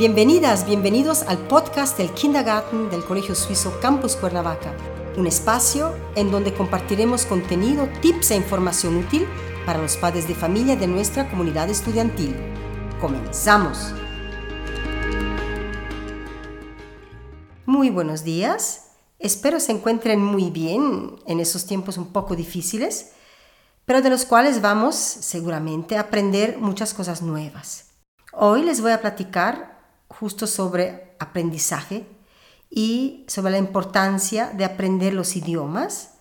Bienvenidas, bienvenidos al podcast del Kindergarten del Colegio Suizo Campus Cuernavaca, un espacio en donde compartiremos contenido, tips e información útil para los padres de familia de nuestra comunidad estudiantil. Comenzamos. Muy buenos días. Espero se encuentren muy bien en esos tiempos un poco difíciles, pero de los cuales vamos seguramente a aprender muchas cosas nuevas. Hoy les voy a platicar justo sobre aprendizaje y sobre la importancia de aprender los idiomas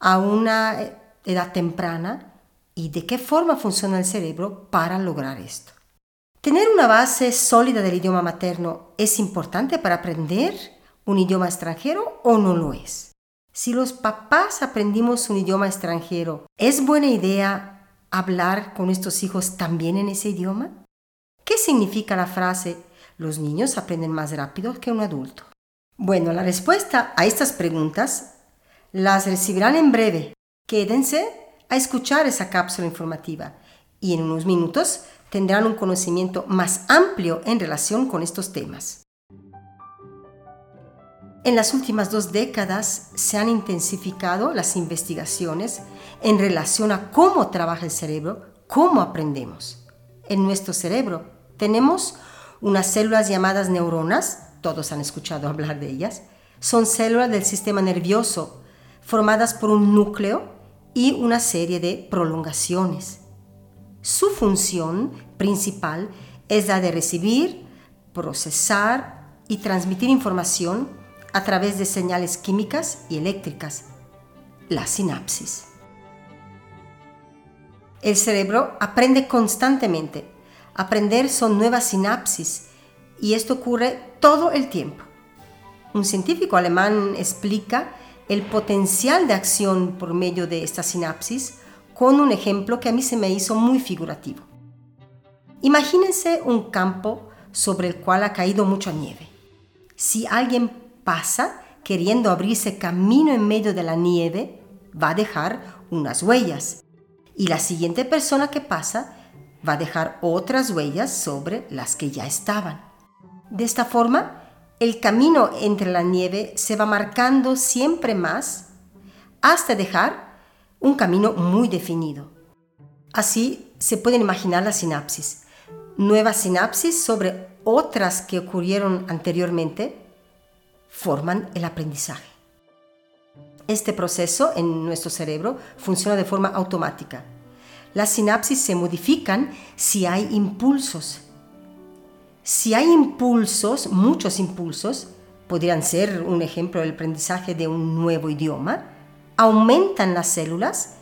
a una edad temprana y de qué forma funciona el cerebro para lograr esto. Tener una base sólida del idioma materno es importante para aprender un idioma extranjero o no lo es. Si los papás aprendimos un idioma extranjero, ¿es buena idea hablar con estos hijos también en ese idioma? ¿Qué significa la frase los niños aprenden más rápido que un adulto. Bueno, la respuesta a estas preguntas las recibirán en breve. Quédense a escuchar esa cápsula informativa y en unos minutos tendrán un conocimiento más amplio en relación con estos temas. En las últimas dos décadas se han intensificado las investigaciones en relación a cómo trabaja el cerebro, cómo aprendemos. En nuestro cerebro tenemos unas células llamadas neuronas, todos han escuchado hablar de ellas, son células del sistema nervioso formadas por un núcleo y una serie de prolongaciones. Su función principal es la de recibir, procesar y transmitir información a través de señales químicas y eléctricas, la sinapsis. El cerebro aprende constantemente Aprender son nuevas sinapsis y esto ocurre todo el tiempo. Un científico alemán explica el potencial de acción por medio de esta sinapsis con un ejemplo que a mí se me hizo muy figurativo. Imagínense un campo sobre el cual ha caído mucha nieve. Si alguien pasa queriendo abrirse camino en medio de la nieve, va a dejar unas huellas. Y la siguiente persona que pasa va a dejar otras huellas sobre las que ya estaban. De esta forma, el camino entre la nieve se va marcando siempre más hasta dejar un camino muy definido. Así se pueden imaginar las sinapsis. Nuevas sinapsis sobre otras que ocurrieron anteriormente forman el aprendizaje. Este proceso en nuestro cerebro funciona de forma automática las sinapsis se modifican si hay impulsos. Si hay impulsos, muchos impulsos, podrían ser un ejemplo del aprendizaje de un nuevo idioma, aumentan las células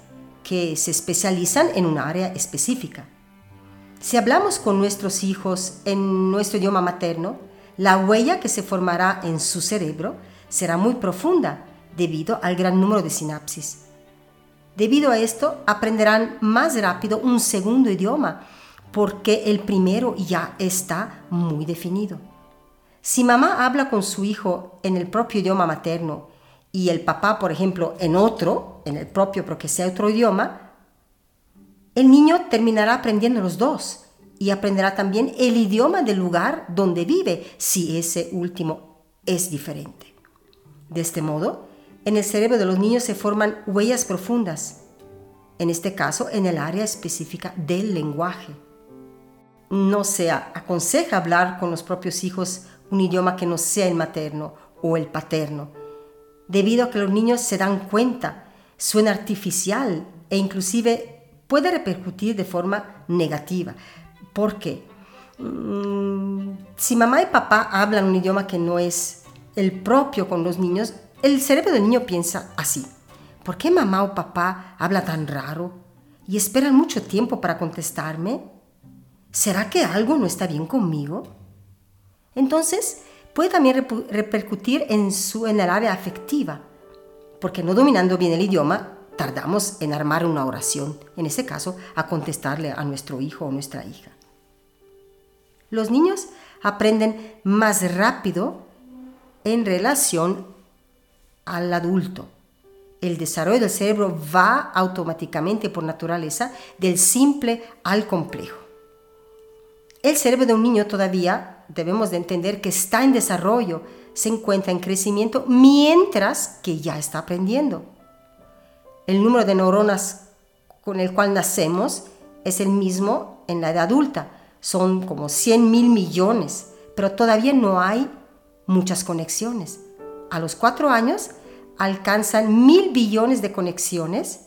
que se especializan en un área específica. Si hablamos con nuestros hijos en nuestro idioma materno, la huella que se formará en su cerebro será muy profunda debido al gran número de sinapsis. Debido a esto, aprenderán más rápido un segundo idioma, porque el primero ya está muy definido. Si mamá habla con su hijo en el propio idioma materno y el papá, por ejemplo, en otro, en el propio porque sea otro idioma, el niño terminará aprendiendo los dos y aprenderá también el idioma del lugar donde vive, si ese último es diferente. De este modo, en el cerebro de los niños se forman huellas profundas, en este caso en el área específica del lenguaje. No se aconseja hablar con los propios hijos un idioma que no sea el materno o el paterno, debido a que los niños se dan cuenta, suena artificial e inclusive puede repercutir de forma negativa. ¿Por qué? Mm, si mamá y papá hablan un idioma que no es el propio con los niños, el cerebro del niño piensa así. ¿Por qué mamá o papá habla tan raro? ¿Y esperan mucho tiempo para contestarme? ¿Será que algo no está bien conmigo? Entonces, puede también repercutir en, su, en el área afectiva, porque no dominando bien el idioma, tardamos en armar una oración, en este caso, a contestarle a nuestro hijo o nuestra hija. Los niños aprenden más rápido en relación al adulto. El desarrollo del cerebro va automáticamente por naturaleza del simple al complejo. El cerebro de un niño todavía debemos de entender que está en desarrollo, se encuentra en crecimiento mientras que ya está aprendiendo. El número de neuronas con el cual nacemos es el mismo en la edad adulta, son como 100 mil millones, pero todavía no hay muchas conexiones. A los cuatro años alcanzan mil billones de conexiones,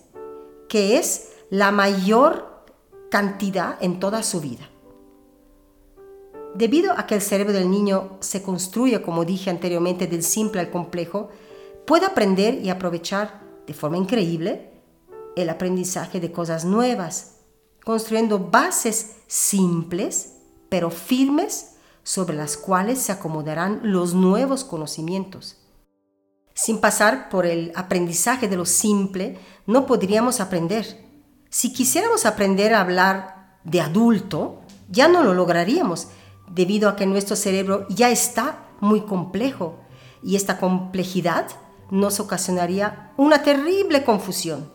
que es la mayor cantidad en toda su vida. Debido a que el cerebro del niño se construye, como dije anteriormente, del simple al complejo, puede aprender y aprovechar de forma increíble el aprendizaje de cosas nuevas, construyendo bases simples pero firmes sobre las cuales se acomodarán los nuevos conocimientos. Sin pasar por el aprendizaje de lo simple, no podríamos aprender. Si quisiéramos aprender a hablar de adulto, ya no lo lograríamos, debido a que nuestro cerebro ya está muy complejo y esta complejidad nos ocasionaría una terrible confusión,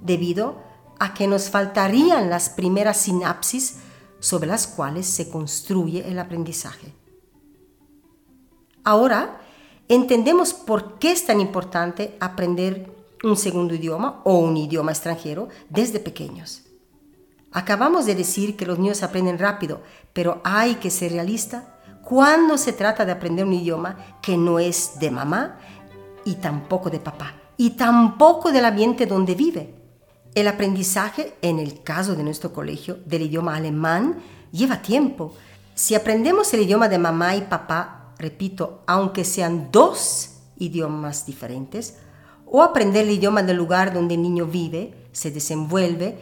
debido a que nos faltarían las primeras sinapsis sobre las cuales se construye el aprendizaje. Ahora entendemos por qué es tan importante aprender un segundo idioma o un idioma extranjero desde pequeños. Acabamos de decir que los niños aprenden rápido, pero hay que ser realista cuando se trata de aprender un idioma que no es de mamá y tampoco de papá y tampoco del ambiente donde vive. El aprendizaje, en el caso de nuestro colegio, del idioma alemán, lleva tiempo. Si aprendemos el idioma de mamá y papá, repito, aunque sean dos idiomas diferentes, o aprender el idioma del lugar donde el niño vive, se desenvuelve,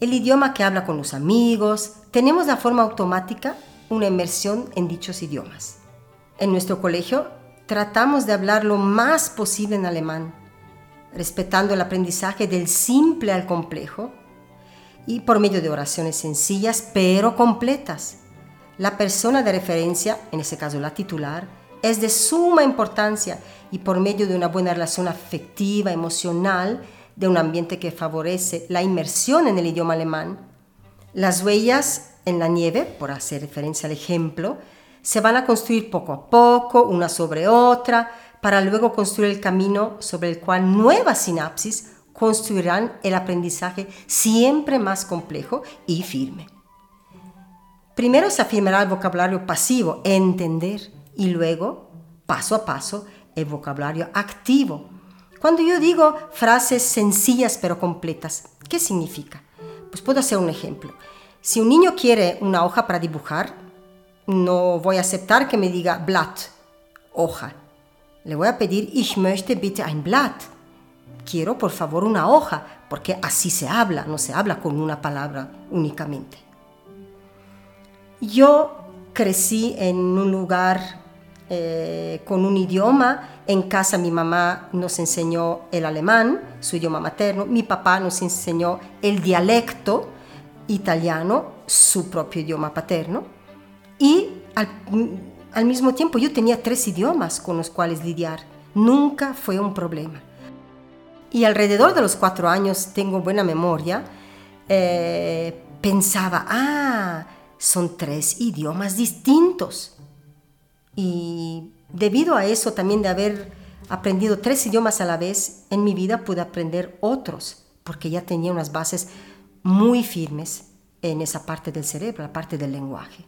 el idioma que habla con los amigos, tenemos de forma automática una inmersión en dichos idiomas. En nuestro colegio tratamos de hablar lo más posible en alemán, respetando el aprendizaje del simple al complejo y por medio de oraciones sencillas pero completas. La persona de referencia, en ese caso la titular, es de suma importancia y por medio de una buena relación afectiva, emocional, de un ambiente que favorece la inmersión en el idioma alemán, las huellas en la nieve, por hacer referencia al ejemplo, se van a construir poco a poco, una sobre otra, para luego construir el camino sobre el cual nuevas sinapsis construirán el aprendizaje siempre más complejo y firme. Primero se afirmará el vocabulario pasivo, entender, y luego, paso a paso, el vocabulario activo. Cuando yo digo frases sencillas pero completas, ¿qué significa? Pues puedo hacer un ejemplo. Si un niño quiere una hoja para dibujar, no voy a aceptar que me diga Blatt, hoja. Le voy a pedir, ich möchte bitte ein Blatt. Quiero por favor una hoja, porque así se habla, no se habla con una palabra únicamente. Yo crecí en un lugar eh, con un idioma. En casa mi mamá nos enseñó el alemán, su idioma materno. Mi papá nos enseñó el dialecto italiano, su propio idioma paterno. Y al, al mismo tiempo yo tenía tres idiomas con los cuales lidiar. Nunca fue un problema. Y alrededor de los cuatro años, tengo buena memoria, eh, pensaba, ah, son tres idiomas distintos. Y debido a eso, también de haber aprendido tres idiomas a la vez, en mi vida pude aprender otros, porque ya tenía unas bases muy firmes en esa parte del cerebro, la parte del lenguaje.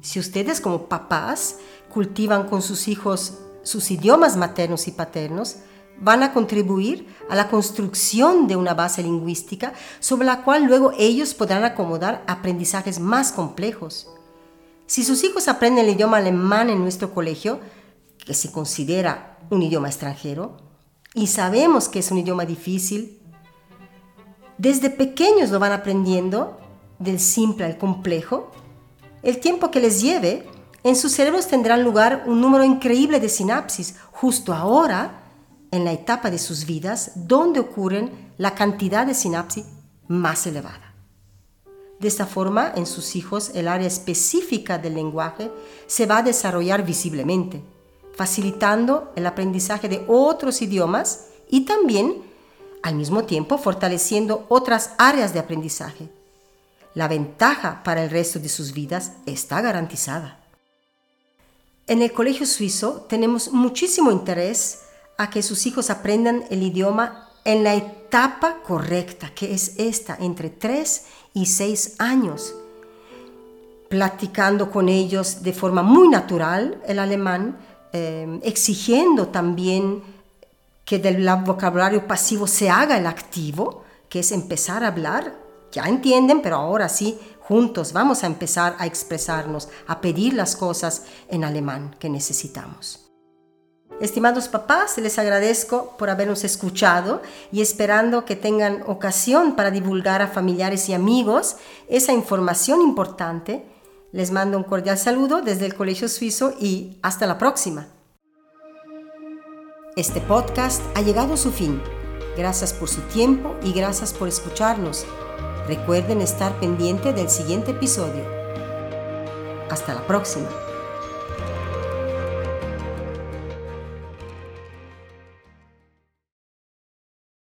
Si ustedes como papás cultivan con sus hijos sus idiomas maternos y paternos, van a contribuir a la construcción de una base lingüística sobre la cual luego ellos podrán acomodar aprendizajes más complejos. Si sus hijos aprenden el idioma alemán en nuestro colegio, que se considera un idioma extranjero, y sabemos que es un idioma difícil, desde pequeños lo van aprendiendo, del simple al complejo, el tiempo que les lleve, en sus cerebros tendrán lugar un número increíble de sinapsis justo ahora, en la etapa de sus vidas, donde ocurren la cantidad de sinapsis más elevada. De esta forma, en sus hijos, el área específica del lenguaje se va a desarrollar visiblemente, facilitando el aprendizaje de otros idiomas y también, al mismo tiempo, fortaleciendo otras áreas de aprendizaje la ventaja para el resto de sus vidas está garantizada. En el colegio suizo tenemos muchísimo interés a que sus hijos aprendan el idioma en la etapa correcta, que es esta, entre 3 y 6 años, platicando con ellos de forma muy natural el alemán, eh, exigiendo también que del vocabulario pasivo se haga el activo, que es empezar a hablar. Ya entienden, pero ahora sí, juntos vamos a empezar a expresarnos, a pedir las cosas en alemán que necesitamos. Estimados papás, les agradezco por habernos escuchado y esperando que tengan ocasión para divulgar a familiares y amigos esa información importante. Les mando un cordial saludo desde el Colegio Suizo y hasta la próxima. Este podcast ha llegado a su fin. Gracias por su tiempo y gracias por escucharnos. Recuerden estar pendiente del siguiente episodio. Hasta la próxima.